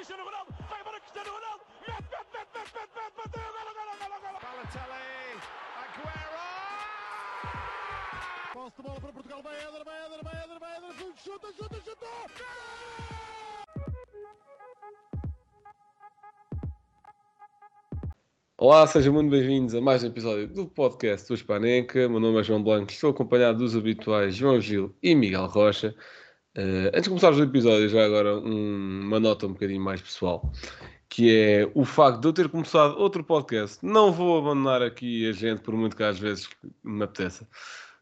Cristiano Ronaldo, vai embora Cristiano Ronaldo, mete, mete, mete, mete, mete, mete, bateu, golo, golo, golo, golo. Balotelli, Aguero! Posse de bola para Portugal, vai Éder, vai Éder, vai Éder, vai Éder, chuta, chuta, chuta! Olá, sejam muito bem-vindos a mais um episódio do podcast do Hispanenca. Meu nome é João Blanco, estou acompanhado dos habituais João Gil e Miguel Rocha. Uh, antes de começarmos o episódio, já agora um, uma nota um bocadinho mais pessoal, que é o facto de eu ter começado outro podcast. Não vou abandonar aqui a gente, por muito que às vezes me apeteça.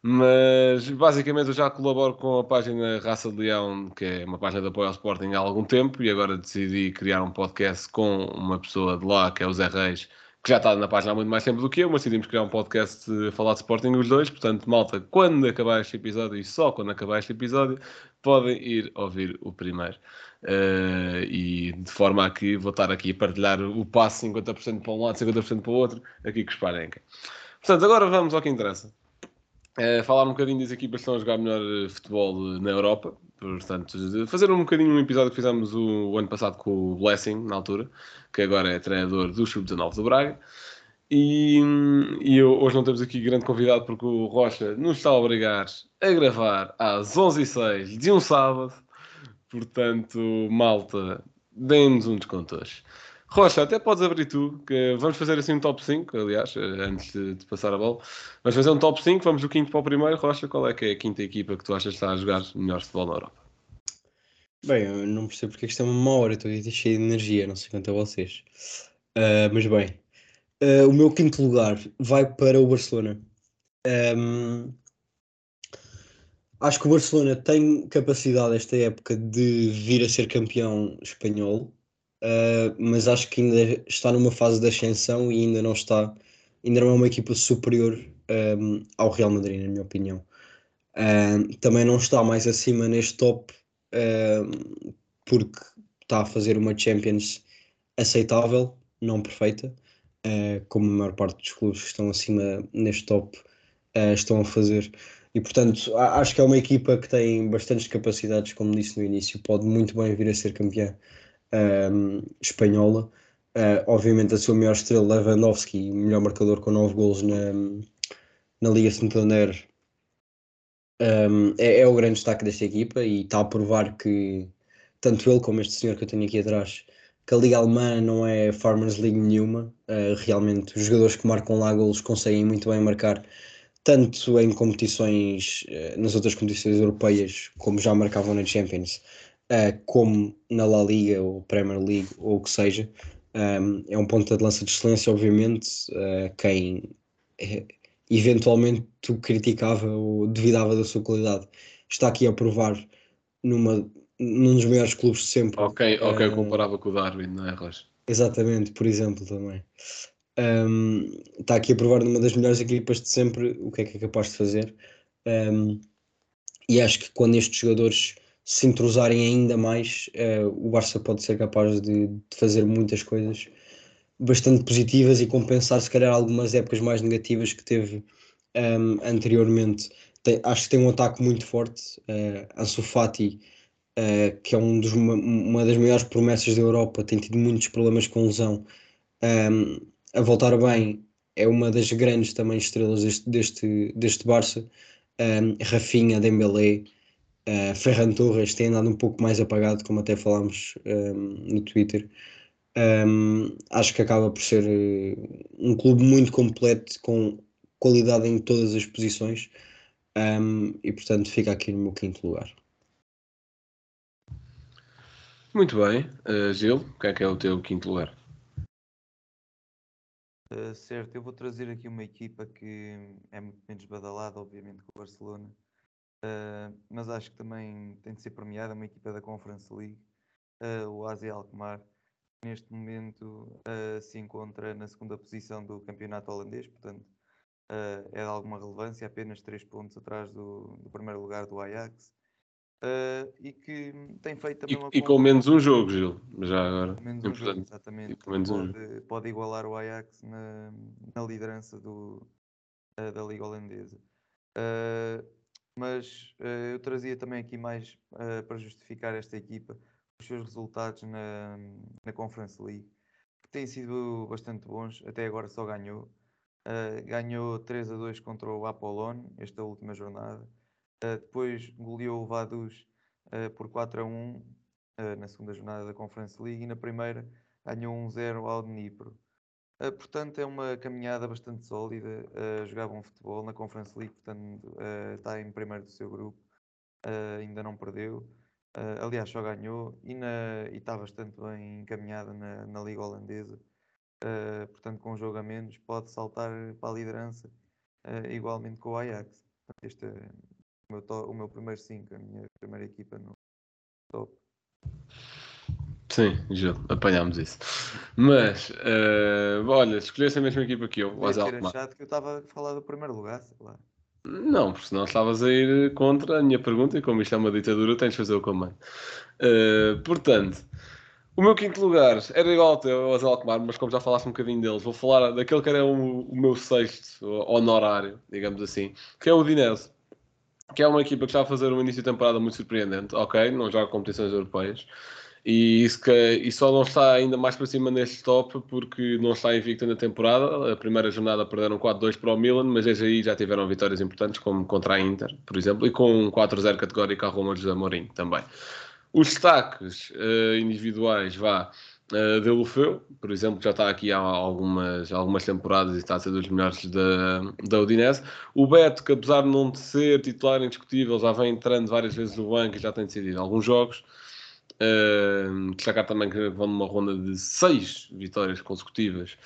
Mas basicamente eu já colaboro com a página Raça de Leão, que é uma página de apoio ao Sporting há algum tempo, e agora decidi criar um podcast com uma pessoa de lá, que é o Zé Reis, que já está na página há muito mais tempo do que eu, mas decidimos criar um podcast a falar de Sporting os dois. Portanto, malta, quando acabar este episódio, e só quando acabar este episódio, podem ir ouvir o primeiro. Uh, e de forma a que vou estar aqui a partilhar o passo 50% para um lado, 50% para o outro, aqui com os Parenca. Portanto, agora vamos ao que interessa. Uh, falar um bocadinho das equipas que estão a jogar melhor eh, futebol na Europa. Portanto, fazer um bocadinho um episódio que fizemos o, o, ano passado com o Blessing, na altura, que agora é treinador do Sub-19 do Braga. E, e eu, hoje não temos aqui grande convidado porque o Rocha nos está a obrigar a gravar às 11h06 de um sábado. Portanto, malta, deem-nos um desconto hoje. Rocha, até podes abrir tu, que vamos fazer assim um top 5, aliás, antes de, de, passar a bola. Vamos fazer um top 5, vamos do quinto para o primeiro. Rocha, qual é que é a quinta equipa que tu achas que está a jogar melhor futebol na Europa? Bem, eu não percebo porque isto é uma hora, estou aqui cheio de energia, não sei quanto a vocês. Uh, mas bem, uh, o meu quinto lugar vai para o Barcelona. Um, acho que o Barcelona tem capacidade esta época de vir a ser campeão espanhol uh, mas acho que ainda está numa fase de ascensão e ainda não está, ainda não é uma equipa superior um, ao Real Madrid, na minha opinião. Uh, também não está mais acima neste top uh, porque está a fazer uma Champions aceitável, não perfeita, uh, como a maior parte dos clubes que estão acima neste top estão a fazer. E portanto, acho que é uma equipa que tem bastantes capacidades, como disse no início, pode muito bem vir a ser campeã um, espanhola. Uh, obviamente a sua maior estrela, Lewandowski, melhor marcador com 9 golos na, na Liga Santander, um, é, é, o grande destaque desta equipa e está a provar que tanto ele como este senhor que eu tenho aqui atrás, que a Liga Alemã não é Farmers League nenhuma. Uh, realmente, os jogadores que marcam lá golos conseguem muito bem marcar, tanto em competições, uh, nas outras competições europeias, como já marcavam na Champions uh, como na La Liga ou Premier League ou o que seja. Um, é um ponto de lança de excelência, obviamente. Uh, quem é, eventualmente tu criticava ou duvidava da sua qualidade está aqui a provar numa, num dos maiores clubes de sempre. Ok, ok, uh, comparava com o Darwin, não é, Rocha? Exatamente, por exemplo, também. Um, está aqui a provar numa das melhores equipas de sempre o que é que é capaz de fazer. Um, e acho que quando estes jogadores se entrosarem ainda mais, uh, o Barça pode ser capaz de, de, fazer muitas coisas bastante positivas e compensar, se calhar, algumas épocas mais negativas que teve um, anteriormente. Tem, acho que tem um ataque muito forte. Uh, Ansu Fati, uh, que é um dos, uma, das maiores promessas da Europa, tem tido muitos problemas com lesão. Um, a voltar bem, é uma das grandes também estrelas deste, deste, deste Barça. Um, Rafinha, Dembélé, Uh, Ferran Torres tem andado um pouco mais apagado, como até falámos um, ehm, no Twitter. Um, ehm, acho que acaba por ser uh, um clube muito completo, com qualidade em todas as posições, um, ehm, e portanto fica aqui no meu quinto lugar. Muito bem, uh, Gil, o que é que é o teu quinto lugar? Uh, certo, eu vou trazer aqui uma equipa que é muito menos badalada, obviamente, que o Barcelona, Uh, mas acho que também tem de ser premiada uma equipa da Conference League, uh, o Asia Alkmaar, que neste momento uh, se encontra na segunda posição do campeonato holandês, portanto é de alguma relevância, apenas 3 pontos atrás do, do primeiro lugar do Ajax. e que tem feito também e, uma e com menos um jogo, Gil, já agora. Menos um jogo, exatamente. Pode, um pode, igualar o Ajax na, na liderança do, da Liga Holandesa. Uh, mas uh, eu trazia também aqui mais uh, para justificar esta equipa os seus resultados na, na Conference League, que têm sido bastante bons, até agora só ganhou. Uh, ganhou 3 a 2 contra o Apollon, esta última jornada. Depois goleou o Vaduz por 4 a 1 na segunda jornada da Conference League e na primeira ganhou 1-0 ao Dnipro. Portanto, é uma caminhada bastante sólida a jogar futebol na Conference League, portanto, está em primeiro do seu grupo, ainda não perdeu. aliás, só ganhou e, na, e está bastante bem encaminhada na, na Liga Holandesa. Uh, portanto, com um jogo a menos, pode saltar para a liderança uh, igualmente com o Ajax. Este é o meu, o meu primeiro 5, a minha primeira equipa no top. Sim, já apanhámos isso. Mas, uh, olha, escolhesse a mesma equipa que eu, o Azal. achado que eu estava a falar do primeiro lugar, sei lá. Não, porque senão estavas a ir contra a minha pergunta e como isto é uma ditadura, tens de fazer o comando. Uh, portanto, o meu quinto lugar era igual ao teu, ao Alkmaar, mas como já falaste um bocadinho deles, vou falar daquele que era o, o meu sexto honorário, digamos assim, que é o Dinese, que é uma equipa que está a fazer um início de temporada muito surpreendente, ok, não joga competições europeias, e, isso que, e só não está ainda mais para cima neste top porque não está invicto na temporada. A primeira jornada perderam 4-2 para o Milan, mas desde aí já tiveram vitórias importantes, como contra a Inter, por exemplo, e com um 4-0 categórico à Roma de Mourinho também. Os destaques uh, individuais, vá, uh, de Lufeu, por exemplo, já está aqui há algumas, algumas temporadas e está a ser dos melhores da, da Udinese. O Beto, que apesar de não ser titular indiscutível, já vem entrando várias vezes no banco e já tem decidido alguns jogos. Uh, destacar também que vão numa ronda de seis vitórias consecutivas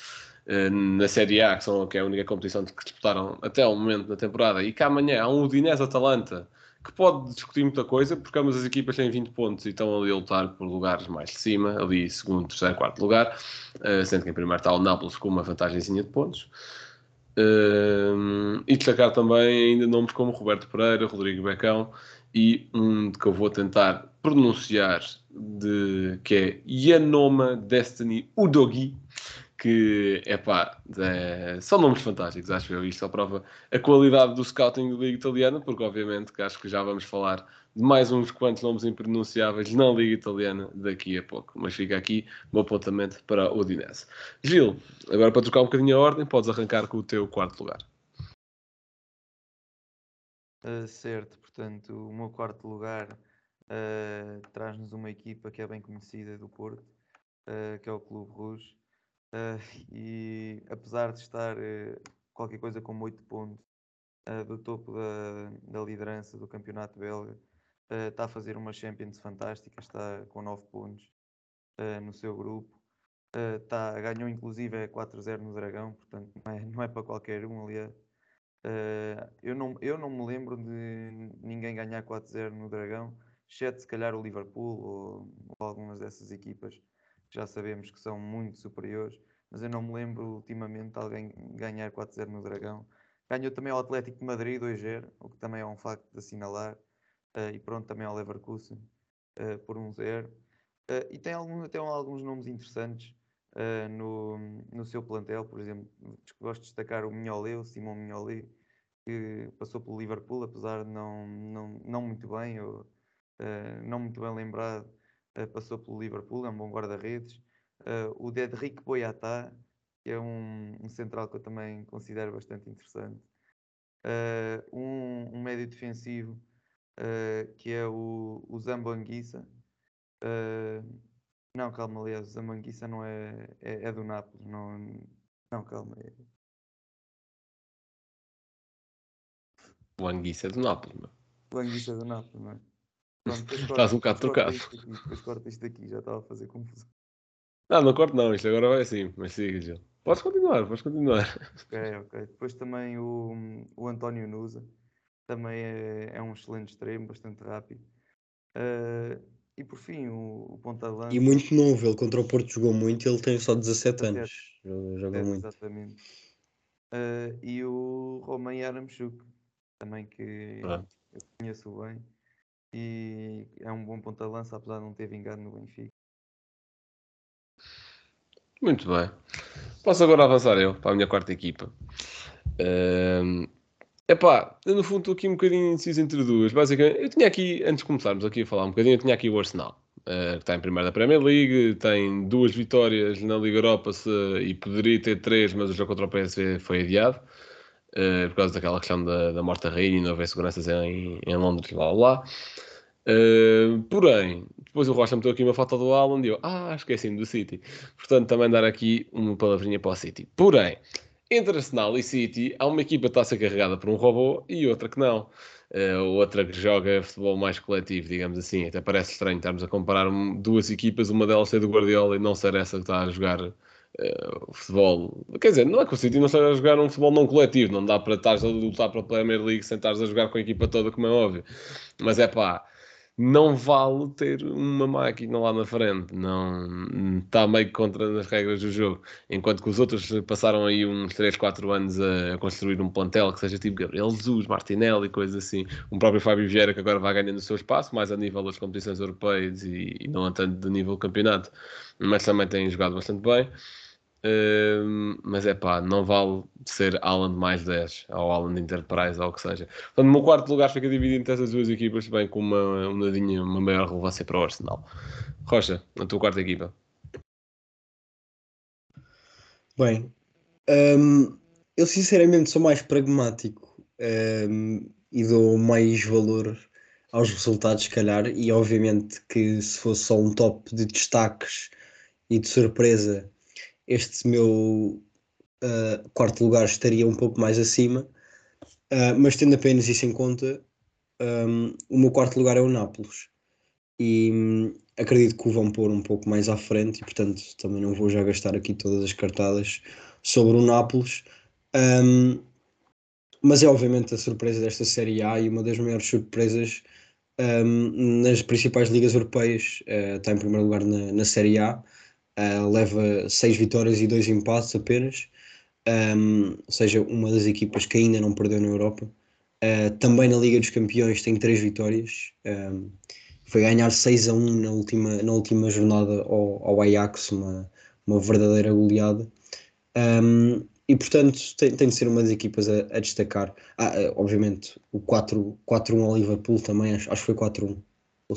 uh, na Série A, que, são, que é a única competição que disputaram até o momento da temporada, e que amanhã há um Udinese-Atalanta que pode discutir muita coisa, porque ambas as equipas têm 20 pontos e estão ali a lutar por lugares mais de cima, ali segundo, terceiro, quarto lugar, uh, sendo que em primeiro está o Nápoles com uma vantagemzinha de pontos. Uh, e destacar também ainda nomes como Roberto Pereira, Rodrigo Becão e um que eu vou tentar pronunciar, de, que é Yanoma Destiny Udogi, que é pá, é, são nomes fantásticos, acho eu. Isto só prova a qualidade do scouting da Liga Italiana, porque obviamente que acho que já vamos falar de mais uns quantos nomes impronunciáveis na Liga Italiana daqui a pouco. Mas fica aqui o meu apontamento para o Udinese. Gil, agora para trocar um bocadinho a ordem, podes arrancar com o teu quarto lugar. Uh, certo, portanto, o meu quarto lugar uh, traz-nos uma equipa que é bem conhecida do Porto, uh, que é o Clube Rouge. E apesar de estar qualquer coisa como 8 pontos do topo da, da, liderança do campeonato belga, está a fazer uma Champions fantástica, está com 9 pontos no seu grupo. Tá, ganhou inclusive 4-0 no Dragão, portanto não é, não é para qualquer um, aliás. eu, não, eu não me lembro de ninguém ganhar 4-0 no Dragão, exceto se calhar o Liverpool ou, ou algumas dessas equipas já sabemos que são muito superiores, mas eu não me lembro ultimamente de alguém ganhar 4-0 no Dragão. Ganhou também ao Atlético de Madrid 2-0, o que também é um facto de assinalar, uh, e pronto, também ao Leverkusen uh, por 1-0. Uh, e tem, algum, tem alguns nomes interessantes no, no seu plantel, por exemplo, gosto de destacar o Mignolet, o Simon Mignolet, que passou pelo Liverpool, apesar de não, não, não muito bem, ou não muito bem lembrado passou pelo Liverpool, é um bom guarda-redes. O Dedrick Boyata, que é um, um, central que eu também considero bastante interessante. Uh, um, um, médio defensivo que é o, o Zambanguissa. não, calma, aliás, o Zambanguissa não é, é, é, do Nápoles. Não, não calma. É... O Anguissa é do Nápoles, não? O Anguissa é do Nápoles, não é? Pronto, Estás um bocado trocado. Depois corta isto daqui, já estava a fazer confusão. Não, não corto não, isto agora vai assim, mas siga, Gil. Podes continuar, podes continuar. Ok, ok. Depois também o, o António Nusa, também é, é um excelente extremo, bastante rápido. Uh, e por fim, o, o ponta de lança. E muito novo, ele contra o Porto jogou muito, ele tem só 17 anos. Joga, joga é, muito. Exatamente. Uh, e o Roman Yaramchuk, também que ah. eu conheço bem e é um bom ponta de lança, apesar de não ter vingado no Benfica. Muito bem. Posso agora avançar eu para a minha quarta equipa. Um, epá, eu no fundo estou aqui um bocadinho indeciso entre duas. Basicamente, eu tinha aqui, antes de começarmos aqui a falar um bocadinho, eu tinha aqui o Arsenal. uh, que está em primeiro da Premier League, tem duas vitórias na Liga Europa se, e poderia ter três, mas o jogo contra o PSV foi adiado. Uh, por causa daquela questão da, da morte da rainha e não haver seguranças em, em Londres, lá lá. Uh, porém, depois o Rocha meteu aqui uma foto do Alan e eu, ah, esqueci-me do City. Portanto, também dar aqui uma palavrinha para o City. Porém, entre Arsenal e City, há uma equipa que está a ser carregada por um robô e outra que não. Uh, outra que joga futebol mais coletivo, digamos assim. Até parece estranho estarmos a comparar duas equipas, uma delas ser do Guardiola e não ser essa que está a jogar uh, futebol. Quer dizer, não é que o City não esteja a jogar um futebol não coletivo, não dá para estar a lutar para a Premier League sem estar a jogar com a equipa toda, como é óbvio. Mas é pá não vale ter uma máquina lá na frente, não está meio contra as regras do jogo. Enquanto que os outros passaram aí uns 3, 4 anos a, construir um plantel que seja tipo Gabriel Jesus, Martinelli, coisas assim. Um próprio Fábio Vieira que agora vai ganhando o seu espaço, mais a nível das competições europeias e, e não tanto de nível campeonato, mas também tem jogado bastante bem. Mas é pá, não vale ser Alan mais 10 ou Alan Enterprise ou o que seja. Portanto, no meu quarto lugar fica dividido entre essas duas equipas, bem com uma, uma, uma maior relevância para o Arsenal. Rocha, a tua quarta equipa. Bem, um, eu sinceramente sou mais pragmático um, e dou mais valor aos resultados, se calhar, e obviamente que se fosse só um top de destaques e de surpresa este meu uh, quarto lugar estaria um pouco mais acima, uh, mas tendo apenas isso em conta, um, o meu quarto lugar é o Nápoles. E um, acredito que o vão pôr um pouco mais à frente, e portanto também não vou já gastar aqui todas as cartadas sobre o Nápoles. Um, mas é obviamente a surpresa desta Série A e uma das maiores surpresas nas principais ligas europeias. Uh, está em primeiro lugar na, na Série A, uh, leva seis vitórias e dois empates apenas, um, ou seja, uma das equipas que ainda não perdeu na Europa. Uh, também na Liga dos Campeões tem três vitórias. Um, foi ganhar 6 a 1 na última, na última jornada ao, ao Ajax, uma, uma verdadeira goleada. Um, e portanto tem, tem de ser uma das equipas a, a destacar. Ah, obviamente, o 4-1 ao Liverpool também, acho, acho que foi 4-1 ou,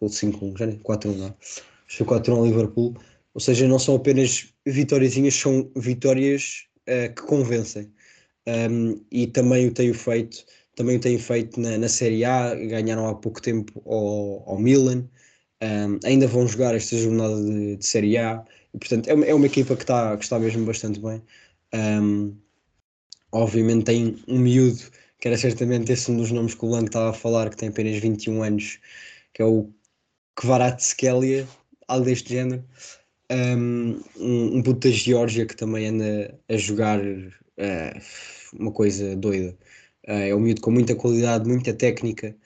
ou 5-1, já nem 4-1, não. Acho que foi 4-1 ao Liverpool. Ou seja, não são apenas vitóriazinhas, são vitórias uh, que convencem. Um, e também o tenho feito, também o tenho feito na, na Série A, ganharam há pouco tempo ao, ao Milan, um, ainda vão jogar esta jornada de, de Série A, e portanto é uma, é uma equipa que está, que está mesmo bastante bem. Um, obviamente tem um miúdo, que era certamente esse um dos nomes que o Lang estava a falar, que tem apenas 21 anos, que é o Kvaratskhelia, algo deste género um, um puto da Geórgia que também anda a jogar uh, uma coisa doida. Uh, é um miúdo com muita qualidade, muita técnica.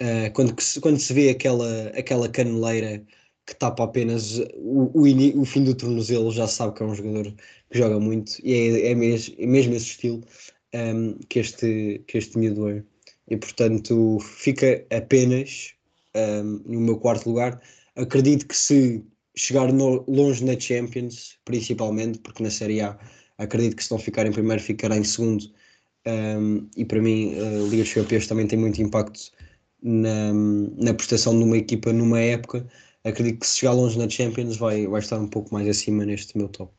Uh, quando, quando se vê aquela, aquela caneleira que tapa apenas o, o, o, fim do tornozelo, já sabe que é um jogador que joga muito e é, é, mesmo, é mesmo esse estilo um, que, este, que este miúdo é. E portanto fica apenas um, no meu quarto lugar. Acredito que se chegar no, longe na Champions, principalmente, porque na Série A acredito que se não ficar em primeiro, ficará em segundo. Um, e para mim, a Liga dos Campeões também tem muito impacto na, na prestação de uma equipa numa época. Acredito que se chegar longe na Champions, vai, vai estar um pouco mais acima neste meu top.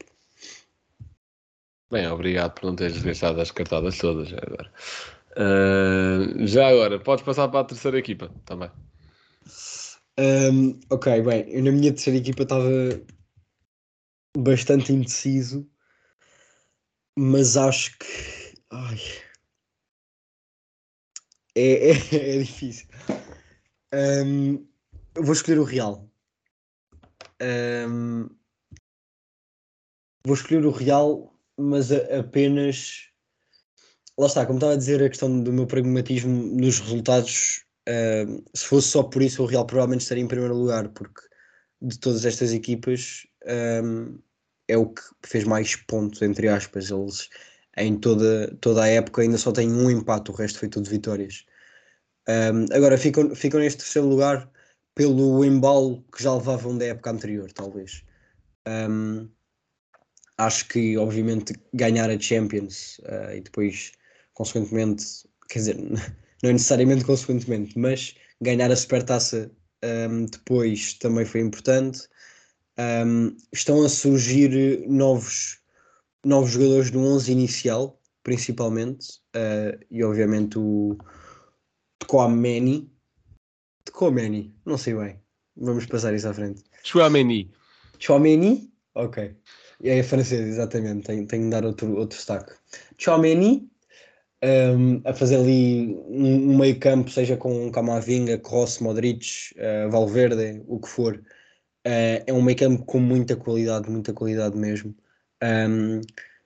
Bem, obrigado por não teres deixado as cartadas todas. Uh, já agora, podes passar para a terceira equipa também. Um, ok, bem, eu na minha terceira equipa estava bastante indeciso, mas acho que. Ai, é, é, é difícil. Um, vou escolher o Real. Um, vou escolher o Real, mas a, apenas. Lá está, como estava a dizer, a questão do meu pragmatismo nos resultados Se fosse só por isso, o Real provavelmente estaria em primeiro lugar, porque de todas estas equipas um, é o que fez mais pontos, entre aspas. Eles em toda, toda a época ainda só têm um empate, o resto foi tudo vitórias. Um, agora ficam, ficam neste terceiro lugar pelo embalo que já levavam da época anterior, talvez. Um, acho que, obviamente, ganhar a Champions uh, e depois, consequentemente, quer dizer, não é necessariamente consequentemente, mas ganhar a supertaça um, depois também foi importante. Um, estão a surgir novos, novos jogadores no 11 inicial, principalmente, uh, e obviamente o Tchouameni. Tchouameni, não sei bem. Vamos passar isso à frente. Chouameni. Chouameni? Ok. É francês, exatamente. Tenho, tenho de dar outro, outro destaque. Chouameni, um, a fazer ali um, um meio campo, seja com Camavinga, Kroos, Modric, uh, Valverde, o que for. Uh, é um meio campo com muita qualidade, muita qualidade mesmo. Um,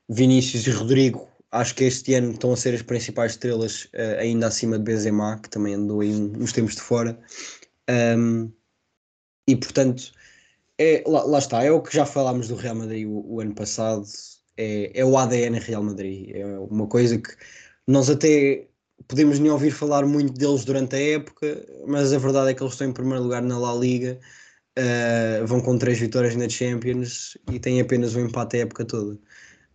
Vinícius e Rodrigo, acho que este ano estão a ser as principais estrelas, uh, ainda acima de Benzema, que também andou aí uns tempos de fora. E portanto, é, lá, lá, está, é o que já falámos do Real Madrid o, o ano passado, é, é, o ADN Real Madrid, é uma coisa que nós até podemos nem ouvir falar muito deles durante a época, mas a verdade é que eles estão em primeiro lugar na La Liga, uh, vão com três vitórias na Champions e têm apenas um empate a época toda.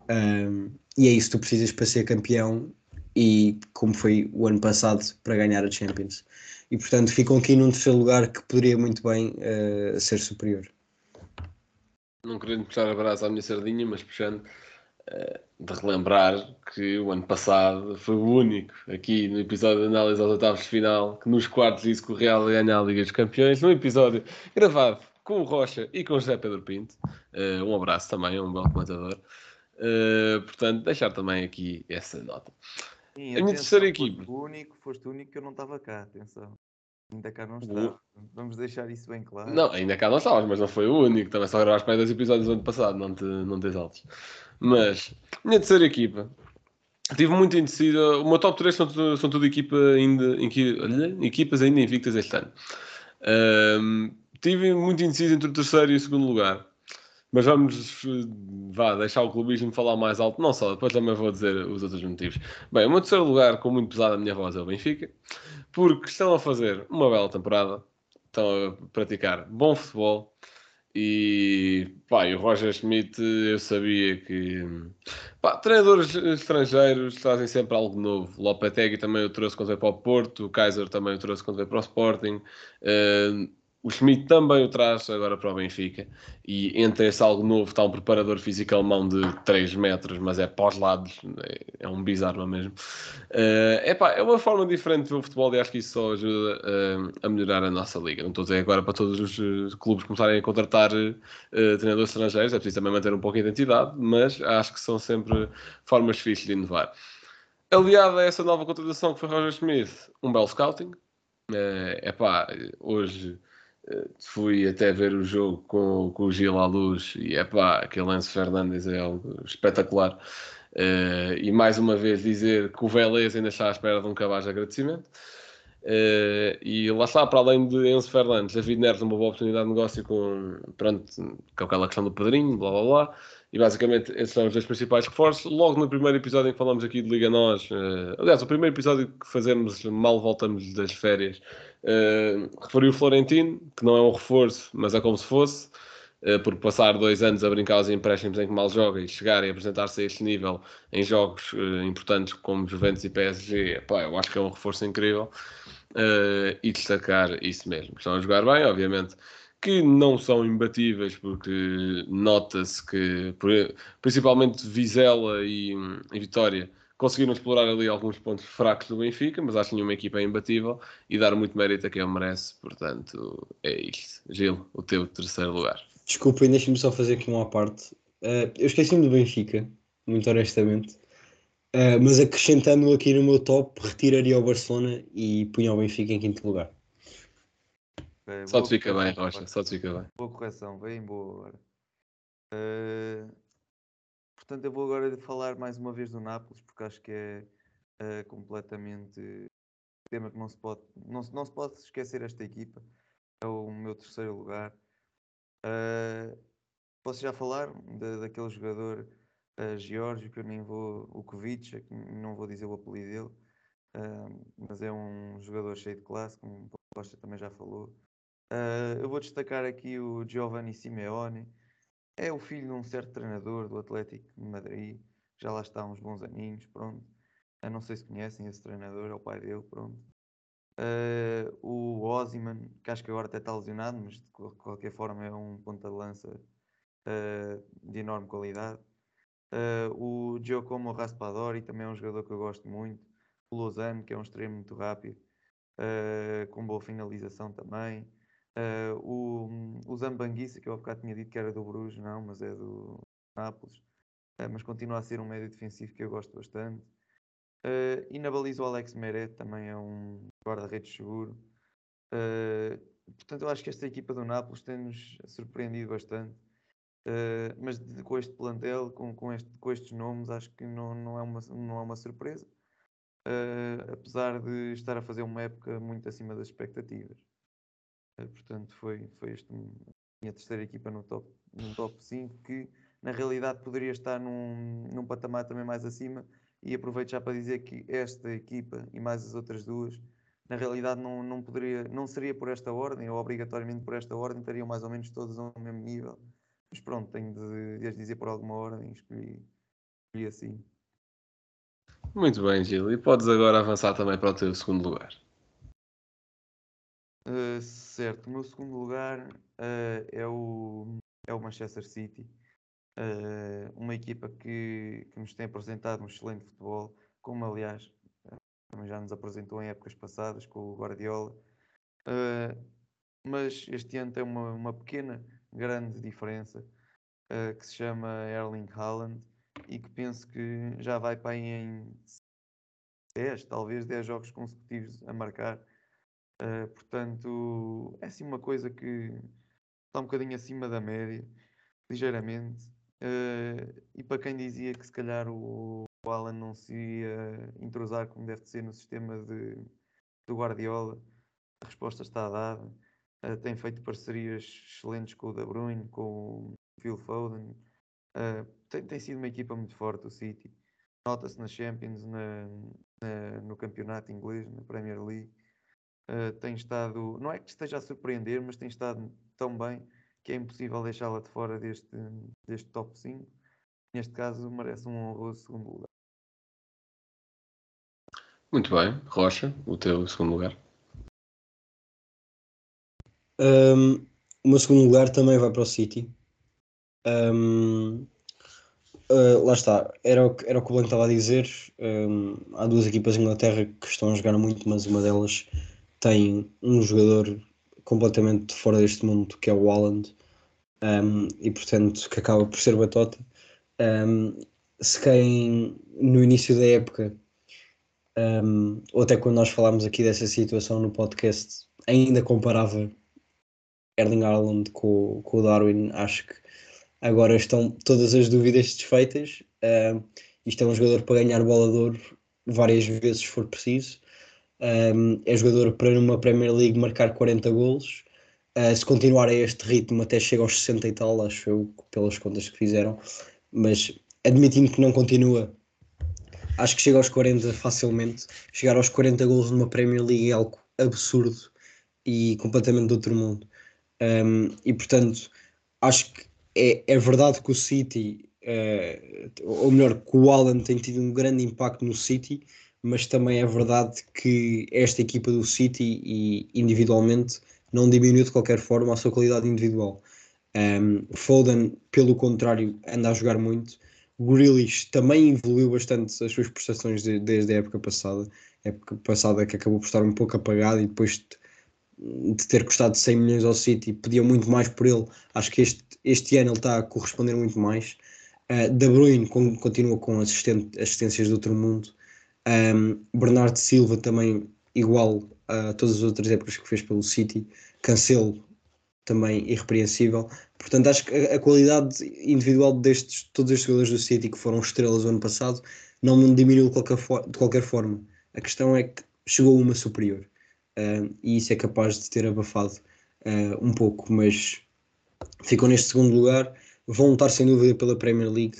Um, e é isso que tu precisas para ser campeão e como foi o ano passado para ganhar a Champions. E portanto ficam aqui num terceiro lugar que poderia muito bem uh, ser superior. Não querendo puxar a brasa à minha sardinha, mas puxando uh, de relembrar que o ano passado foi o único aqui no episódio de análise aos oitavos de final que nos quartos disse que o Real ia ganhar a Liga dos Campeões, num episódio gravado com o Rocha e com o José Pedro Pinto. Uh, um abraço também, um belo comentador. Uh, portanto, deixar também aqui essa nota. Sim, a minha terceira. Foste o único, foste o único que eu não estava cá, atenção. Ainda cá não estava. Vamos deixar isso bem claro. Não, ainda cá não estavas, mas não foi o único. Também só gravaste mais dois episódios do ano passado, não te, não te exaltes. Mas, minha terceira equipa. Tive muito indecida. O meu top 3 são, são tudo equipa ainda, equipas ainda invictas este ano. Um, tive muito indeciso entre o terceiro e o segundo lugar. Mas vamos vá, deixar o clubismo falar mais alto, não só, depois também vou dizer os outros motivos. Bem, o meu terceiro lugar, com muito pesado a minha voz, é o Benfica, porque estão a fazer uma bela temporada, estão a praticar bom futebol e pá, o Roger Schmidt, eu sabia que pá, treinadores estrangeiros trazem sempre algo novo. Lopetegui também o trouxe quando veio para o Porto, o Kaiser também o trouxe quando veio para o Sporting. Uh, o Schmidt também o traz agora para o Benfica. E entre esse algo novo está um preparador físico alemão de 3 metros, mas é para os lados, é um bizarro mesmo. Uh, epá, é uma forma diferente de ver o futebol e acho que isso só ajuda uh, a melhorar a nossa liga. Não estou a dizer agora para todos os uh, clubes começarem a contratar uh, treinadores estrangeiros, é preciso também manter um pouco a identidade, mas acho que são sempre formas difíceis de inovar. Aliado a essa nova contratação que foi Roger Smith, um belo scouting. É uh, pá, hoje eh, fui até ver o jogo com, com o Gil à luz e é pá, aquele Lance Fernandes é algo espetacular. Uh, e mais uma vez dizer que o Vélez ainda está à espera de um cabaz de agradecimento. Uh, e lá está, para além de Enzo Fernandes, David Neres, uma boa oportunidade de negócio com, pronto, com aquela questão do padrinho, blá blá blá. E basicamente esses são os dois principais reforços. Logo no primeiro episódio em que falamos aqui de Liga Nós, uh, aliás, o primeiro episódio que fazemos mal voltamos das férias, Uh, referi o Florentino, que não é um reforço, mas é como se fosse, uh, por passar dois anos a brincar aos empréstimos em que mal joga e chegar e apresentar-se a este nível em jogos uh, importantes como Juventus e PSG, pá, eu acho que é um reforço incrível. e destacar isso mesmo. Estão a jogar bem, obviamente, que não são imbatíveis, porque nota-se que, principalmente Vizela e, e Vitória conseguiram explorar ali alguns pontos fracos do Benfica, mas acho que uma equipa é imbatível e dar muito mérito a quem merece. Portanto, é isto. Gil, o teu terceiro lugar. Desculpem, deixem-me só fazer aqui uma parte. Uh, eu esqueci-me do Benfica, muito honestamente. Uh, mas acrescentando aqui no meu top, retiraria o Barcelona e punha o Benfica em quinto lugar. Okay, só te fica bem, Rocha, só te fica bem. Boa correção, bem boa agora. Uh, Portanto, eu vou agora falar mais uma vez do Nápoles, porque acho que é uh, completamente tema que não se pode não, não se pode esquecer esta equipa. É o meu terceiro lugar. Uh, posso já falar de, daquele jogador uh, Giorgio, que eu nem vou, o Kovic, não vou dizer o apelido dele, uh, mas é um jogador cheio de classe, como o Costa também já falou. Eu vou destacar aqui o Giovanni Simeone, é o filho de um certo treinador do Atlético de Madrid, já lá está há uns bons aninhos, pronto. Eu não sei se conhecem esse treinador, é o pai dele, pronto. Eh, o Ozyman, que acho que agora até está lesionado, mas de qual- qualquer forma é um ponta de lança eh, de enorme qualidade. Eh, o Giacomo Raspadori também é um jogador que eu gosto muito. O Lozano, que é um extremo muito rápido, com boa finalização também. O, o Zambanguissa, que eu há bocado tinha dito que era do Bruges, não, mas é do Nápoles. Eh, mas continua a ser um médio defensivo que eu gosto bastante. Eh, e na baliza o Alex Meret também é um guarda-redes seguro. Eh, portanto, eu acho que esta equipa do Nápoles tem-nos surpreendido bastante. Mas de- com este plantel, com, com, este- com estes nomes, acho que não, não, é, uma, não é uma surpresa. Apesar de estar a fazer uma época muito acima das expectativas. Eh, portanto, foi, foi este, a minha terceira equipa no top, no top 5, que na realidade poderia estar num, num patamar também mais acima. E aproveito já para dizer que esta equipa e mais as outras duas, na realidade não, não, poderia, não seria por esta ordem, ou obrigatoriamente por esta ordem, estariam mais ou menos todas ao mesmo nível. Mas pronto, tenho de, de as dizer por alguma ordem, escolhi, escolhi assim. Muito bem, Gil. E podes agora avançar também para o teu segundo lugar. Uh, certo, o meu segundo lugar uh, é, o, é o Manchester City, Uh, uma equipa que, que nos tem apresentado um excelente futebol, como aliás também já nos apresentou em épocas passadas com o Guardiola. Mas este ano tem uma, uma pequena, grande diferença que se chama Erling Haaland e que penso que já vai para aí em 10, talvez 10 jogos consecutivos a marcar. Uh, portanto, é assim uma coisa que está um bocadinho acima da média, ligeiramente. Uh, e para quem dizia que se calhar o, o Alan não se ia entrosar como deve ser no sistema de, do Guardiola, a resposta está dada. Uh, tem feito parcerias excelentes com o De Bruyne, com o Phil Foden. Tem, tem sido uma equipa muito forte o City. Nota-se na Champions, na, na, no campeonato inglês, na Premier League. Uh, tem estado, não é que esteja a surpreender, mas tem estado tão bem que é impossível deixá-la de fora deste, deste top 5. Neste caso, merece um honroso segundo lugar. Muito bem, Rocha, o teu segundo lugar. Um, o meu segundo lugar também vai para o City. Um, uh, lá está, era o, que, era o que o Blanco estava a dizer. Um, há duas equipas de Inglaterra que estão a jogar muito, mas uma delas tem um jogador completamente fora deste mundo, que é o Haaland, um, e portanto que acaba por ser batota. Um, se quem no início da época, um, ou até quando nós falámos aqui dessa situação no podcast, ainda comparava Erling Haaland com, com o Darwin, acho que agora estão todas as dúvidas desfeitas. Um, isto é um jogador para ganhar bola de ouro várias vezes se for preciso. Um, é jogador para numa Premier League marcar 40 golos. Uh, se continuar a este ritmo, até chega aos 60 e tal, acho eu, pelas contas que fizeram. Mas admitindo que não continua, acho que chega aos 40 facilmente. Chegar aos 40 golos numa Premier League é algo absurdo e completamente de outro mundo. Um, e portanto, acho que é, é verdade que o City, uh, ou melhor, que o Alan tem tido um grande impacto no City mas também é verdade que esta equipa do City e individualmente não diminuiu de qualquer forma a sua qualidade individual. Um, Foden, pelo contrário, anda a jogar muito. Grealish também evoluiu bastante as suas prestações de, desde a época passada. A época passada que acabou por estar um pouco apagado e depois de, de ter custado 100 milhões ao City, pedia muito mais por ele. Acho que este, este ano ele está a corresponder muito mais. Uh, De Bruyne continua com assistente, assistências de outro mundo. Um, Bernardo Silva também igual a todas as outras épocas que fez pelo City. Cancelo também irrepreensível. Portanto, acho que a, a qualidade individual destes, todos estes jogadores do City que foram estrelas o ano passado não diminuiu de qualquer, de qualquer forma. A questão é que chegou uma superior. E isso é capaz de ter abafado uh, um pouco, mas ficam neste segundo lugar. Vão lutar sem dúvida pela Premier League.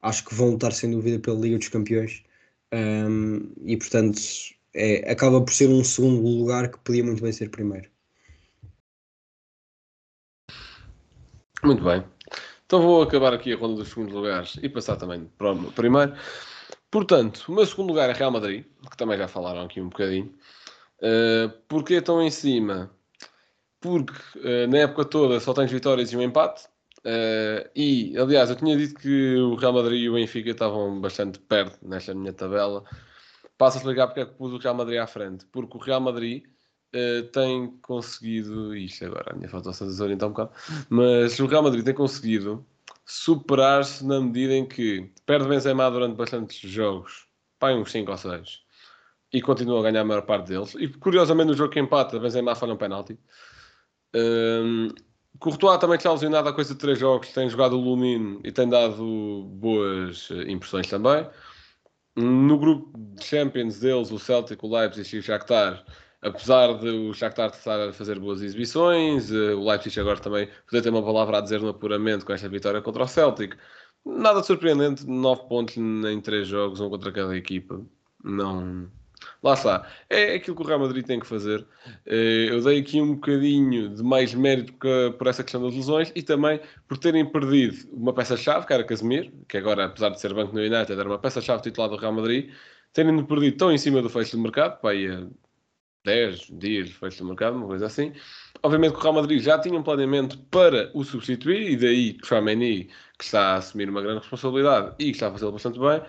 Acho que vão lutar sem dúvida pela Liga dos Campeões. Um, e portanto é, acaba por ser um segundo lugar que podia muito bem ser primeiro. Muito bem. Então vou acabar aqui a ronda dos segundos lugares e passar também para o primeiro. Portanto, o meu segundo lugar é Real Madrid, que também já falaram aqui um bocadinho. Uh, porquê estão em cima? Porque uh, na época toda só tens vitórias e um empate. Uh, e, aliás, eu tinha dito que o Real Madrid e o Benfica estavam bastante perto nesta minha tabela. Passo a explicar porque é que pus o Real Madrid à frente. Porque o Real Madrid uh, tem conseguido. Isto agora, a minha foto está desorientar um bocado. Mas o Real Madrid tem conseguido superar-se na medida em que perde Benzema durante bastantes jogos, pai uns 5 ou 6, e continua a ganhar a maior parte deles. E curiosamente, no jogo que empata, Benzema falha um penalti. Um, Courtois também está lesionado há coisa de 3 jogos, tem jogado o Lumino e tem dado boas eh, impressões também. No grupo de Champions deles, o Celtic, o Leipzig e o Shakhtar, apesar de o Shakhtar estar a fazer boas exibições, eh, o Leipzig agora também poder ter uma palavra a dizer no apuramento com esta vitória contra o Celtic. Nada de surpreendente, 9 pontos em 3 jogos, um contra cada equipa. Não, Lá está. É aquilo que o Real Madrid tem que fazer. Eh, eu dei aqui um bocadinho de mais mérito por essa questão das lesões e também por terem perdido uma peça-chave, que era Casemiro, que agora, apesar de ser banco no United, era uma peça-chave titular do Real Madrid, terem perdido tão em cima do fecho do mercado, para aí 10 dias fecho do mercado, uma coisa assim. Obviamente que o Real Madrid já tinha um planeamento para o substituir, e daí Chouameni, que está a assumir uma grande responsabilidade e que está a fazê-lo bastante bem,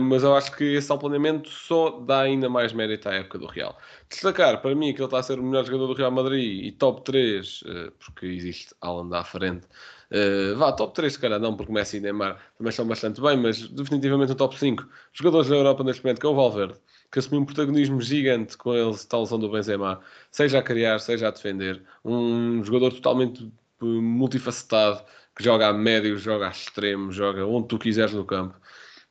mas eu acho que esse planeamento só dá ainda mais mérito à época do Real. Destacar para mim que ele está a ser o melhor jogador do Real Madrid e top 3, uh, eh, porque existe Alan à frente. Uh, vá, top 3 se calhar não, porque Messi e Neymar também estão bastante bem, mas definitivamente no top 5 jogadores da Europa neste momento, que é o Valverde, que assumiu um protagonismo gigante com ele, tal lesão do Benzema, seja a criar, seja a defender. Um jogador totalmente multifacetado, que joga a médio, joga a extremo, joga onde tu quiseres no campo.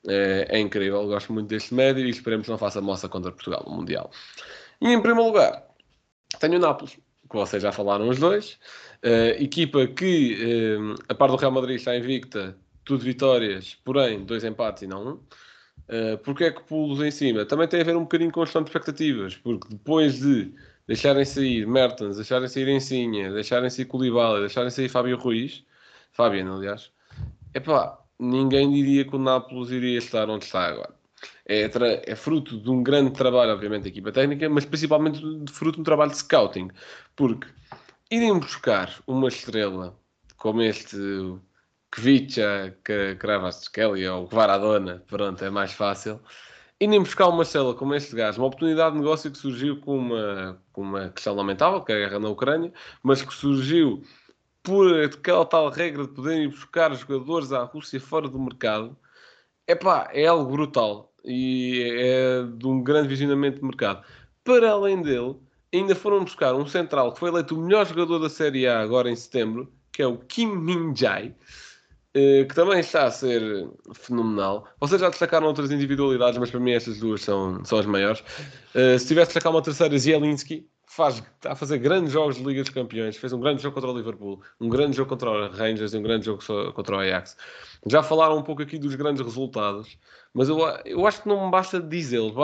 É, é incrível, gosto muito deste médio e esperemos que não faça moça contra Portugal no Mundial. E em primeiro lugar, tenho o Nápoles, que vocês já falaram os dois. Uh, equipa que, uh, a par do Real Madrid, está invicta, tudo vitórias, porém, dois empates e não um. Uh, porque é que pulos em cima? Também tem a ver um bocadinho com as expectativas, porque depois de deixarem sair Mertens, deixarem sair Ensinha, deixarem sair Koulibaly, deixarem sair Fábio Ruiz, Fabiano, aliás, é pá, ninguém diria que o Nápoles iria estar onde está agora. É, é, fruto de um grande trabalho, obviamente, da equipa técnica, mas principalmente de fruto de um trabalho de scouting. Porque irem buscar uma estrela como este Kvicha, Kelly ou Varadona, pronto, é mais fácil. Irem buscar uma estrela como este gajo, uma oportunidade de negócio que surgiu com uma, com uma questão lamentável, que é a guerra na Ucrânia, mas que surgiu por aquela tal regra de poderem buscar jogadores à Rússia fora do mercado, epá, é algo brutal e é de um grande visionamento de mercado. Para além dele, ainda foram buscar um central que foi eleito o melhor jogador da Série A agora em setembro, que é o Kim Min-jae, eh, que também está a ser fenomenal. Vocês já destacaram outras individualidades, mas para mim estas duas são, são as maiores. Eh, se tivesse de destacar uma terceira, Zielinski, faz, está a fazer grandes jogos de Liga dos Campeões, fez um grande jogo contra o Liverpool, um grande jogo contra o Rangers e um grande jogo contra o Ajax. Já falaram um pouco aqui dos grandes resultados, mas eu, eu acho que não basta dizê-los,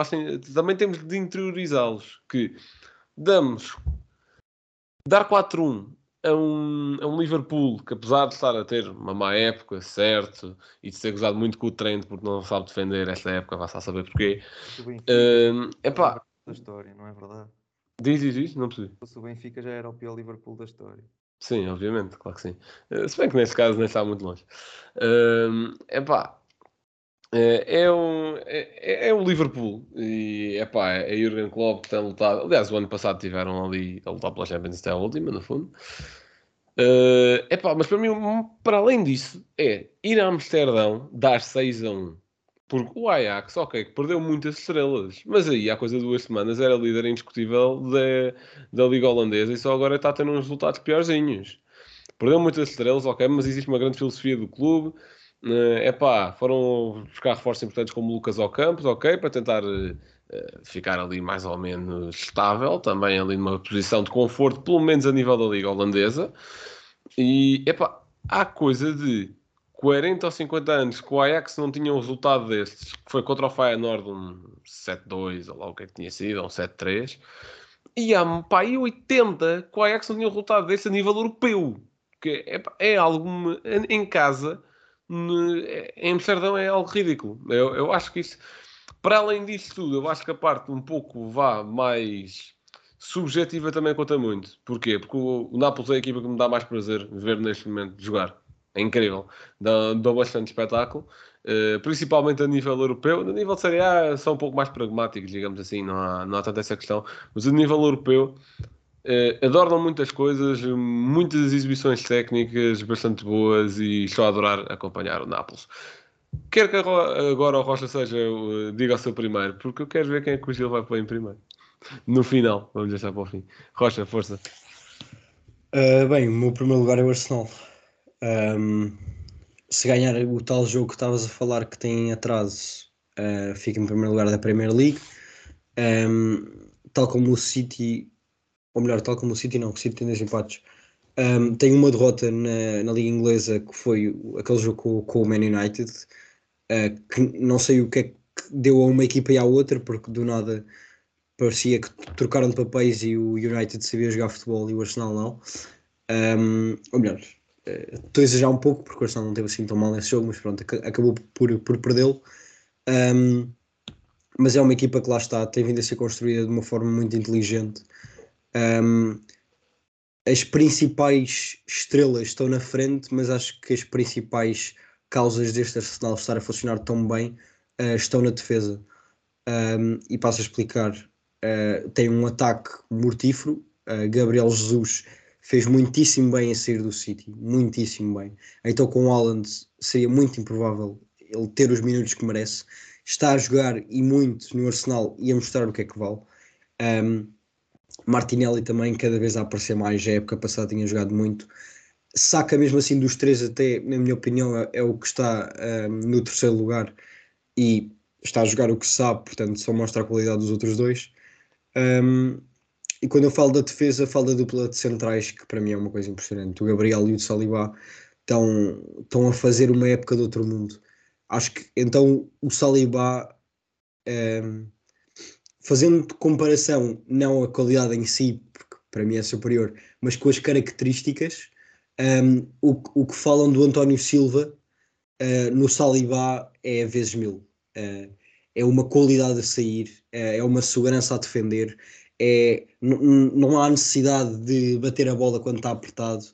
também temos de interiorizá-los, que damos dar 4-1 a um, a um Liverpool que apesar de estar a ter uma má época, certo, e de ser gozado muito com o treino porque não sabe defender esta época, vai-se a saber porquê. É uh, pá. Da história, não é verdade? Diz, diz, diz, não percebi. Se o Benfica já era o pior Liverpool da história. Sim, obviamente, claro que sim. Uh, se bem que neste caso nem está muito longe. Uh, epá, é, é, um, é, é o Liverpool e epá, é Jurgen Klopp que tem lutado. Aliás, o ano passado tiveram ali a lutar pela Champions até a última, no fundo. Uh, epá, mas para mim, para além disso, é ir a Amsterdão, dar 6 a 1 porque o Ajax, ok, perdeu muitas estrelas, mas aí há coisa de duas semanas era líder indiscutível da, da Liga Holandesa e só agora está tendo uns resultados piorzinhos. Perdeu muitas estrelas, ok, mas existe uma grande filosofia do clube. É uh, pá, foram buscar reforços importantes como o Lucas Ocampos, ok, para tentar uh, ficar ali mais ou menos estável, também ali numa posição de conforto, pelo menos a nível da Liga Holandesa. E é pá, há coisa de 40 ou 50 anos que o Ajax não tinha um resultado destes, que foi contra o Feyenoord um 7-2, ou lá o que é que tinha sido, um 7-3, e há pá, aí 80 que o Ajax não tinha um resultado deste a nível europeu, que é, é algo em casa, em Amsterdão é algo ridículo. Eu, eu acho que isso Para além disso tudo, eu acho que a parte um pouco vá mais subjetiva também conta muito. Porquê? Porque o, o Nápoles é a equipa que me dá mais prazer ver neste momento jogar. É incrível. Dá bastante espetáculo. Uh, principalmente a nível europeu. A nível de Série A são um pouco mais pragmáticos, digamos assim, não há, não há tanta essa questão. Mas a nível europeu uh, adornam muitas coisas, muitas exibições técnicas bastante boas e estou a adorar acompanhar o Nápoles. Quero que agora o Rocha seja, diga o seu primeiro, porque eu quero ver quem é que o Gil vai pôr em primeiro. No final, vamos deixar para o fim. Rocha, força. Uh, bem, o meu primeiro lugar é o Arsenal. Um, se ganhar o tal jogo que estavas a falar que tem atraso, uh, fica em primeiro lugar da Premier League. Um, tal como o City, ou melhor, tal como o City, não, o City tem dois empates. Um, tem uma derrota na, na Liga Inglesa que foi aquele jogo com, com o Man United, uh, que não sei o que é que deu a uma equipa e à outra, porque do nada parecia que trocaram de papéis e o United sabia jogar futebol e o Arsenal não. Um, ou melhor, estou a exagerar um pouco porque o Arsenal não teve assim tão mal nesse jogo, mas pronto, acabou por, por perdê-lo. Um, mas é uma equipa que lá está, tem vindo a ser construída de uma forma muito inteligente. Um, as principais estrelas estão na frente, mas acho que as principais causas deste Arsenal estar a funcionar tão bem uh, estão na defesa. Um, e passo a explicar. Uh, tem um ataque mortífero. Uh, Gabriel Jesus fez muitíssimo bem a sair do City, muitíssimo bem. Então com o Haaland seria muito improvável ele ter os minutos que merece. Está a jogar e muito no Arsenal e a mostrar o que é que vale. Um, Martinelli também cada vez a aparecer mais, a época passada tinha jogado muito. Saca mesmo assim dos três até, na minha opinião, é, é o que está um, no terceiro lugar e está a jogar o que sabe, portanto só mostra a qualidade dos outros dois. Um, e quando eu falo da defesa, falo da dupla de centrais, que para mim é uma coisa impressionante. O Gabriel e o Saliba estão, estão a fazer uma época de outro mundo. Acho que então o Saliba, um, fazendo comparação, não a qualidade em si, porque para mim é superior, mas com as características, um, o, o que falam do António Silva uh, no Saliba é vezes mil. Uh, é uma qualidade a sair, uh, é uma segurança a defender, é, não há necessidade de bater a bola quando está apertado.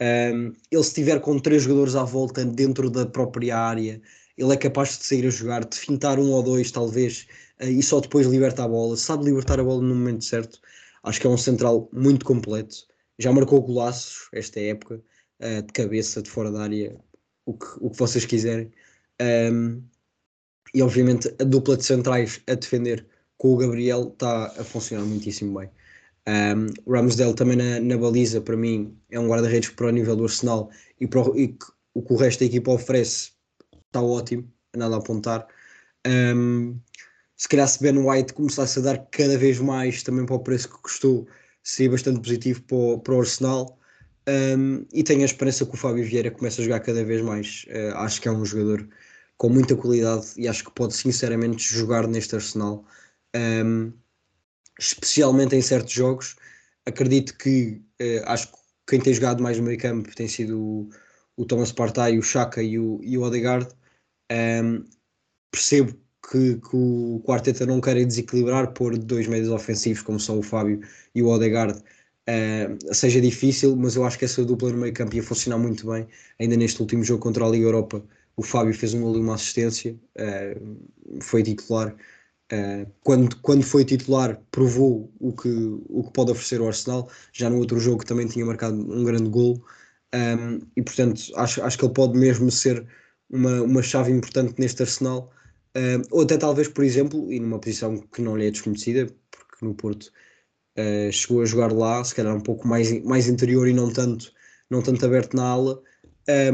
Um, ele, se estiver com três jogadores à volta dentro da própria área, ele é capaz de sair a jogar, de fintar um ou dois, talvez, uh, e só depois liberta a bola. Sabe libertar a bola no momento certo. Acho que é um central muito completo. Já marcou golaços esta época, uh, de cabeça, de fora da área, o que, o que vocês quiserem. Um, e obviamente a dupla de centrais a defender com o Gabriel está a funcionar muitíssimo bem. Um, Ramsdale também na, na, baliza, para mim, é um guarda-redes para o nível do Arsenal e, para o, e o que o resto da equipa oferece está ótimo, nada a apontar. Um, se calhar se Ben White começasse a dar cada vez mais também para o preço que custou, seria bastante positivo para o, para o Arsenal. Um, e tenho a esperança que o Fábio Vieira comece a jogar cada vez mais. Uh, acho que é um jogador com muita qualidade e acho que pode sinceramente jogar neste Arsenal, um, especialmente em certos jogos. Acredito que uh, acho que quem tem jogado mais no meio campo tem sido o, o Thomas Partey, o Chaka e o, e o Odegaard. Um, percebo que, que o Quarteta não quer desequilibrar, pôr dois médios ofensivos como são o Fábio e o Odegaard uh, seja difícil, mas eu acho que essa dupla no meio campo ia funcionar muito bem. Ainda neste último jogo contra a Liga Europa, o Fábio fez um gol e uma assistência, uh, foi titular. Uh, quando, quando foi titular, provou o que, o que pode oferecer o Arsenal. Já no outro jogo também tinha marcado um grande gol. Um, e portanto, acho, acho que ele pode mesmo ser uma, uma chave importante neste Arsenal. Uh, ou até talvez, por exemplo, e numa posição que não lhe é desconhecida, porque no Porto uh, chegou a jogar lá, se calhar um pouco mais, mais interior e não tanto, não tanto aberto na ala,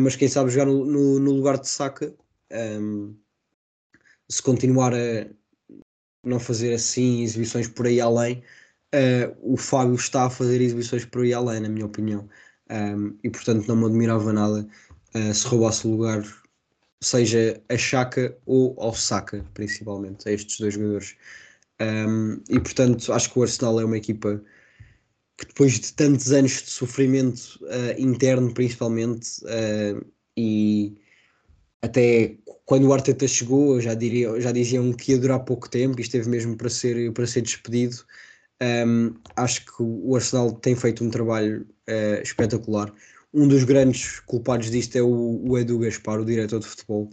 mas quem sabe jogar no, no, no lugar de Saka, um, se continuar a não fazer assim exibições por aí além, o Fábio está a fazer exibições por aí além, na minha opinião. Um, e portanto não me admirava nada se roubasse o lugar seja a Chaka ou ao Saka, principalmente, a estes dois jogadores. Um, e portanto, acho que o Arsenal é uma equipa que depois de tantos anos de sofrimento uh, interno, principalmente, uh, e até quando o Arteta chegou, já, diria, já diziam que ia durar pouco tempo e esteve mesmo para ser, para ser despedido. Um, acho que o Arsenal tem feito um trabalho uh, espetacular. Um dos grandes culpados disto é o, o Edu Gaspar, o diretor de futebol.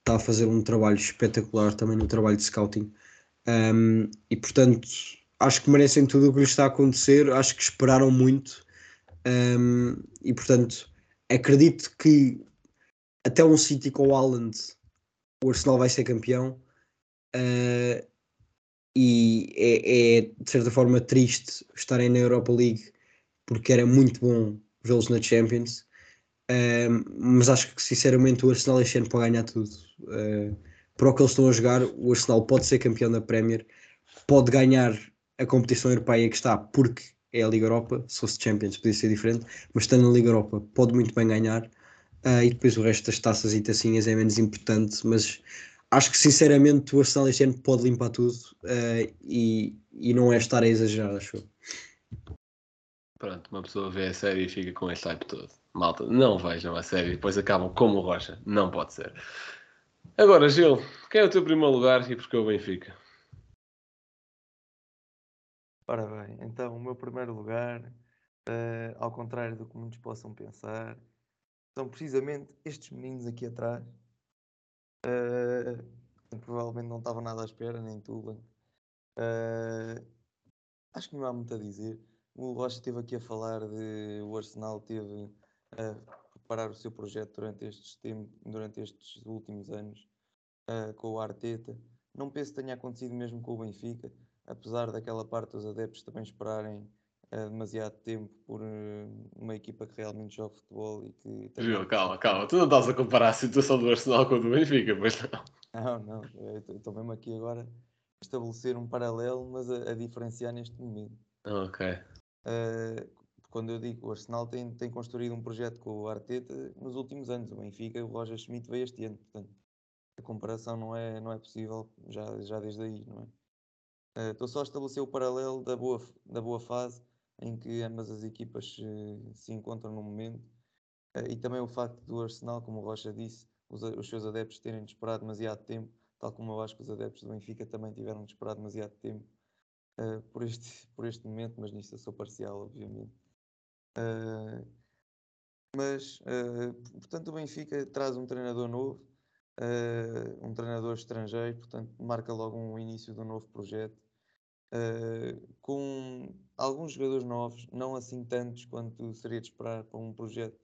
Está a fazer um trabalho espetacular também no trabalho de scouting. Um, e portanto, acho que merecem tudo o que lhes está a acontecer. Acho que esperaram muito. Um, e portanto, acredito que até um City com o Haaland, o Arsenal vai ser campeão. Uh, e é, é, de certa forma triste estarem na Europa League porque era muito bom vê-los na Champions. Uh, mas acho que sinceramente o Arsenal este ano pode ganhar tudo. Uh, para o que eles estão a jogar, o Arsenal pode ser campeão da Premier, pode ganhar a competição europeia que está, porque é a Liga Europa. Se fosse Champions, podia ser diferente, mas estando na Liga Europa, pode muito bem ganhar. Uh, e depois o resto das taças e tacinhas é menos importante, mas acho que sinceramente o Arsenal este ano pode limpar tudo uh, e, e não é estar a exagerar, acho eu. Pronto, uma pessoa vê a série e fica com esse hype todo. Malta, não vejam a série e depois acabam como o Rocha. Não pode ser. Agora, Gil, quem é o teu primeiro lugar e porquê o Benfica? Ora bem, então o meu primeiro lugar, uh, ao contrário do que muitos possam pensar, são precisamente estes meninos aqui atrás. Uh, provavelmente não estava nada à espera, nem tu, uh, Acho que não há muito a dizer. O Rocha esteve aqui a falar de o Arsenal teve a preparar o seu projeto durante estes, durante estes últimos anos uh, com o Arteta. Não penso que tenha acontecido mesmo com o Benfica, apesar daquela parte dos adeptos também esperarem uh, demasiado tempo por uh, uma equipa que realmente joga futebol e que. Gil, calma, calma, tu não estás a comparar a situação do Arsenal com a do Benfica, pois não? Não, não, estou mesmo aqui agora a estabelecer um paralelo, mas a, a diferenciar neste momento. Ok. Uh, quando eu digo o Arsenal tem, tem construído um projeto com o Arteta nos últimos anos, o Benfica, o Roger Schmidt veio este ano, portanto a comparação não é, não é possível já, já desde aí, não é? Estou uh, só a estabelecer o paralelo da boa, da boa fase em que ambas as equipas uh, se encontram no momento uh, e também o facto do Arsenal, como o Rocha disse, os, os, seus adeptos terem de esperar demasiado tempo, tal como eu acho que os adeptos do Benfica também tiveram de esperar demasiado tempo por, este, por este momento, mas nisso eu sou parcial, obviamente. mas, portanto, o Benfica traz um treinador novo, uh, um treinador estrangeiro, portanto, marca logo um início de um novo projeto. Uh, com alguns jogadores novos, não assim tantos quanto seria de esperar para um projeto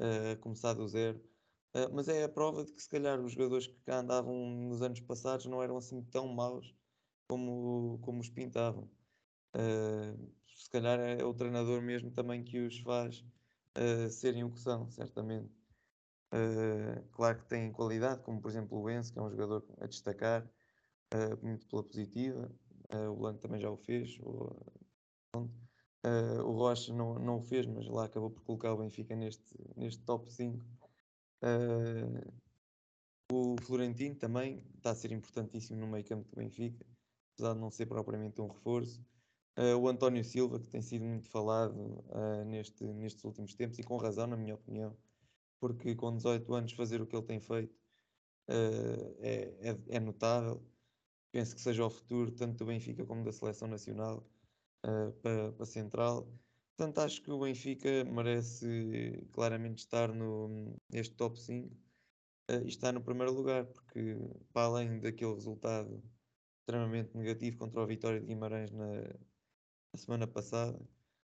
uh, começar do zero, uh, mas é a prova de que se calhar os jogadores que cá andavam nos anos passados não eram assim tão maus como, como os pintavam. se calhar é o treinador mesmo também que os faz serem o que são, certamente. Uh, claro que tem qualidade, como por exemplo o Enzo, que é um jogador a destacar, uh, muito pela positiva. Uh, o Blanco também já o fez. O Rocha não, não o fez, mas lá acabou por colocar o Benfica neste, neste top 5. o Florentino também está a ser importantíssimo no meio campo do Benfica, apesar de não ser propriamente um reforço. o António Silva, que tem sido muito falado neste, nestes últimos tempos, e com razão, na minha opinião porque com 18 anos fazer o que ele tem feito uh, é, é, é, notável. Penso que seja o futuro tanto do Benfica como da seleção nacional uh, para, para Central. Portanto, acho que o Benfica merece claramente estar no, neste top 5 uh, eh, e está no primeiro lugar, porque para além daquele resultado extremamente negativo contra o Vitória de Guimarães na, na semana passada,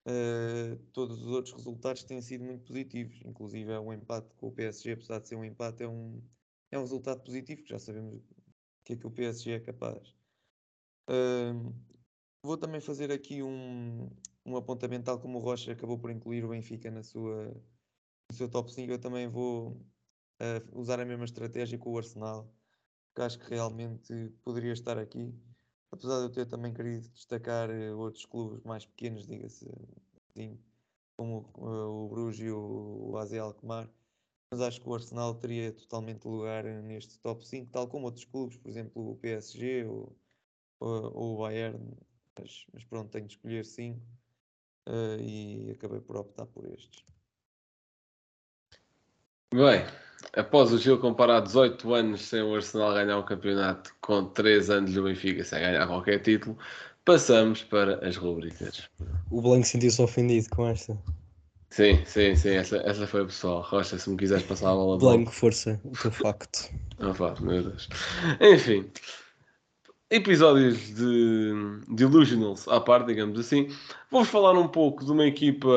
Uh, todos os outros resultados têm sido muito positivos, inclusive é um empate com o PSG, apesar de ser um empate, é um, é um resultado positivo, que já sabemos o que é que o PSG é capaz. Uh, vou também fazer aqui um, um apontamento, tal como o Rocha acabou por incluir o Benfica na sua, no seu top 5, eu também vou uh, usar a mesma estratégia com o Arsenal, que acho que realmente poderia estar aqui. Apesar de eu ter também querido destacar uh, outros clubes mais pequenos, diga-se assim, como uh, o Bruges e o, o AZ Alkmaar, mas acho que o Arsenal teria totalmente lugar neste top 5, tal como outros clubes, por exemplo o PSG ou, ou, ou o Bayern, mas, mas, pronto, tenho de escolher 5 uh, e acabei por optar por estes. Bem, após o Gil comparar 18 anos sem o Arsenal ganhar um campeonato com 3 anos do Benfica sem ganhar qualquer título, passamos para as rubricas. O Blanco sentiu-se ofendido com esta. Sim, sim, sim, essa, essa foi a pessoal. Rocha, se me quiseres passar a bola. Blanco, força, o teu facto. Ah, pá, meu Deus. Enfim, episódios de Delusionals à parte, digamos assim, vou-vos falar um pouco de uma equipa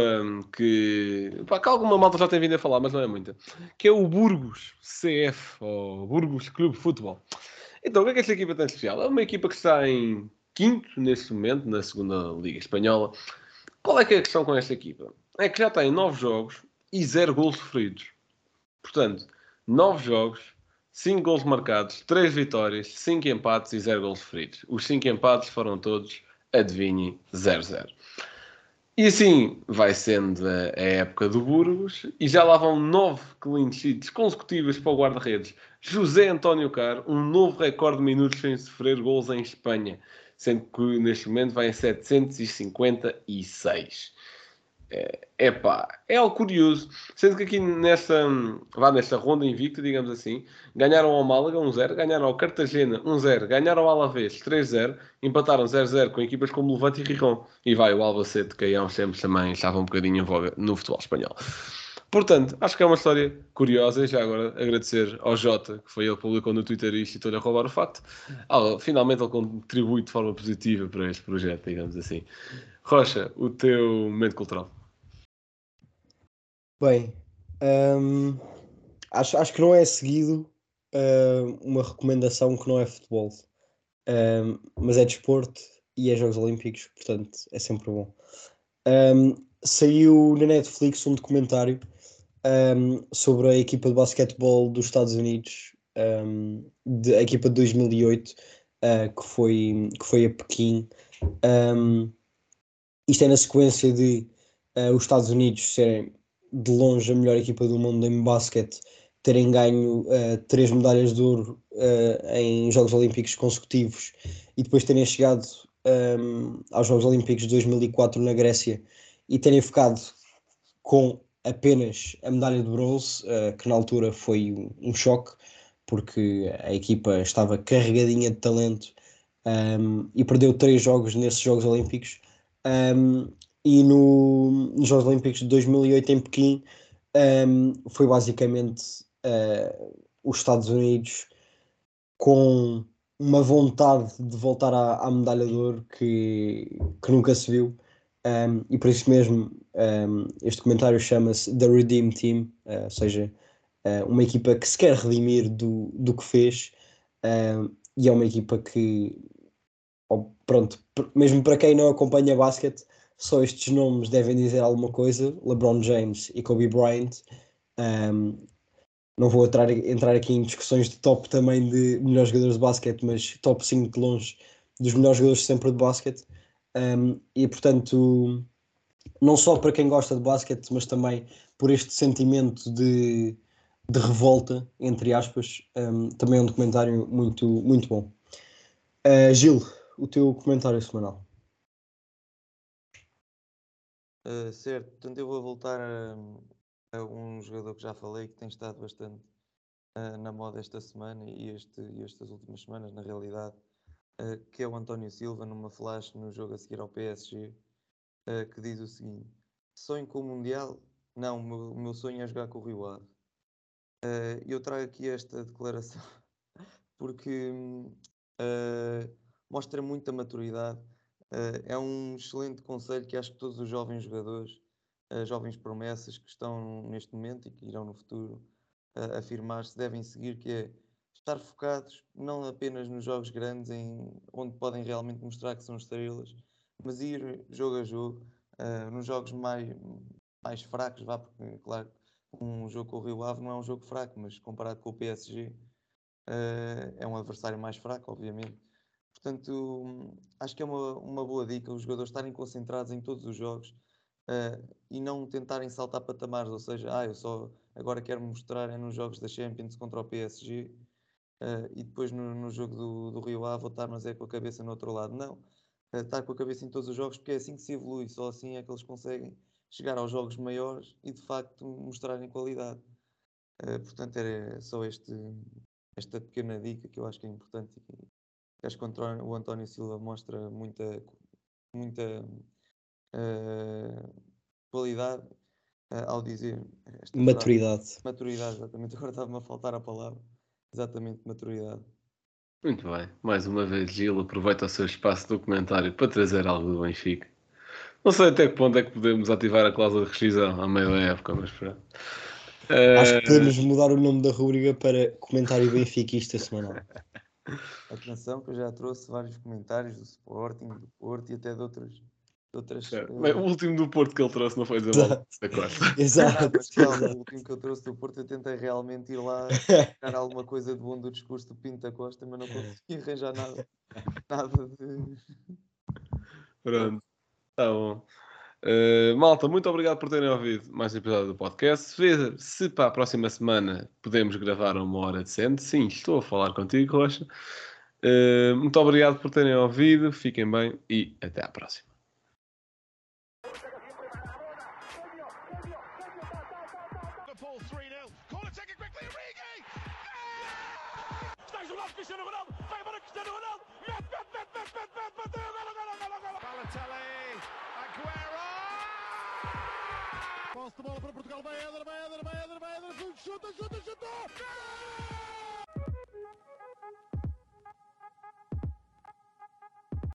que, pá, que alguma malta já tem vindo a falar, mas não é muita, que é o Burgos CF, ou Burgos Clube Futebol. Então, o que é que esta equipa tem de especial? É uma equipa que está em quinto neste momento, na segunda Liga Espanhola. Qual é que é a questão com esta equipa? É que já tem nove jogos e zero gols sofridos. Portanto, nove jogos, 5 gols marcados, 3 vitórias, 5 empates e 0 gols sofridos. Os 5 empates foram todos, adivinhem, 0-0. E assim vai sendo a, a, época do Burgos e já lá vão 9 clean sheets consecutivas para o guarda-redes José António Caro, um novo recorde de minutos sem sofrer gols em Espanha, sendo que neste momento vai em 756. É, epá, é algo curioso. Sendo que aqui nesta, vá, nesta ronda invicta, digamos assim, ganharam ao Málaga 1-0, ganharam ao Cartagena 1-0, ganharam ao Alavés 3-0, empataram 0-0 com equipas como Levante e Rijon. E vai, o Albacete, que aí há uns tempos também estava um bocadinho em voga no futebol espanhol. Portanto, acho que é uma história curiosa. E já agora agradecer ao Jota, que foi ele que publicou no Twitter isto e estou-lhe a roubar o facto. Ah, finalmente ele contribui de forma positiva para este projeto, digamos assim. Rocha, o teu momento cultural. Bem, hum, acho, acho que não é seguido hum, uma recomendação que não é futebol, hum, mas é desporto e é Jogos Olímpicos, portanto é sempre bom. Hum, saiu na Netflix um documentário hum, sobre a equipa de basquetebol dos Estados Unidos, hum, de, a equipa de 2008, uh, que, foi, que foi a Pequim. Isto é na sequência de uh, os Estados Unidos serem de longe a melhor equipa do mundo em basquete, terem ganho uh, três medalhas de ouro uh, em Jogos Olímpicos consecutivos e depois terem chegado um, aos Jogos Olímpicos de 2004 na Grécia e terem ficado com apenas a medalha de bronze, uh, que na altura foi um, um, choque, porque a equipa estava carregadinha de talento um, e perdeu três jogos nesses Jogos Olímpicos. Um, e no, nos Jogos Olímpicos de 2008 em Pequim um, foi basicamente uh, os Estados Unidos com uma vontade de voltar à, à medalha de ouro que, que nunca se viu. Um, e por isso mesmo um, este comentário chama-se The Redeem Team, uh, ou seja, uh, uma equipa que se quer redimir do, do que fez e é uma equipa que oh, pronto, mesmo para quem não acompanha basquete só estes nomes devem dizer alguma coisa: LeBron James e Kobe Bryant. Um, não vou entrar, entrar aqui em discussões de top também de melhores jogadores de basquete, mas top 5 de longe dos melhores jogadores sempre de basquete. Um, e portanto, não só para quem gosta de basquete, mas também por este sentimento de, de revolta, entre aspas, um, também é um documentário muito, muito bom. Uh, Gil, o teu comentário semanal. Uh, certo, portanto eu vou voltar a, a, um jogador que já falei que tem estado bastante uh, na moda esta semana e, este, e estas últimas semanas, na realidade, uh, que é o António Silva, numa flash no jogo a seguir ao PSG, que diz o seguinte: Sonho com o Mundial? Não, o meu, meu sonho é jogar com o Rio Ave. eu trago aqui esta declaração porque mostra muita maturidade é um excelente conselho que acho que todos os jovens jogadores, uh, jovens promessas que estão neste momento e que irão no futuro uh, afirmar-se, devem seguir, que é estar focados não apenas nos jogos grandes, em, onde podem realmente mostrar que são estrelas, mas ir jogo a jogo, nos jogos mais, mais fracos, vá, porque claro, um jogo com o Rio Ave não é um jogo fraco, mas comparado com o PSG, é um adversário mais fraco, obviamente Portanto, acho que é uma, uma boa dica os jogadores estarem concentrados em todos os jogos uh, e não tentarem saltar patamares, ou seja, ah, eu só agora quero mostrar é nos jogos da Champions contra o PSG uh, eh, e depois no, no jogo do, do, Rio A vou estar, mas é com a cabeça no outro lado. Não, uh, estar com a cabeça em todos os jogos porque é assim que se evolui, só assim é que eles conseguem chegar aos jogos maiores e de facto mostrarem qualidade. Portanto, era só este, esta pequena dica que eu acho que é importante e acho que o António, Silva mostra muita, muita eh, qualidade eh, ao dizer frase. Maturidade. Maturidade, exatamente. Agora estava-me a faltar a palavra. Exatamente, maturidade. Muito bem. Mais uma vez, Gil aproveita o seu espaço de documentário para trazer algo do Benfica. Não sei até que ponto é que podemos ativar a cláusula de rescisão à meio da época, mas pronto. Acho Eh, que podemos mudar o nome da rubrica para comentário benfiquista semanal. Atenção que eu já trouxe vários comentários do Sporting, do Porto e até de outras. De outras bem, o último do Porto que ele trouxe não foi dizer mal da Costa. Não, Exato. mas calma, o último que eu trouxe do Porto, eu tentei realmente ir lá tirar alguma coisa de bom do discurso do Pinto da Costa, mas não consegui arranjar nada, nada de. Pronto, tá bom. Uh, malta, muito obrigado por terem ouvido mais um episódio do podcast. Se, se para a próxima semana podemos gravar uma hora decente, sim, estou a falar contigo, Rocha. Uh, muito obrigado por terem ouvido, fiquem bem e até à próxima. De bola para Portugal. Vai Éder, vai Éder, vai Éder, vai Éder. Chuta, chuta, chuta. Gol!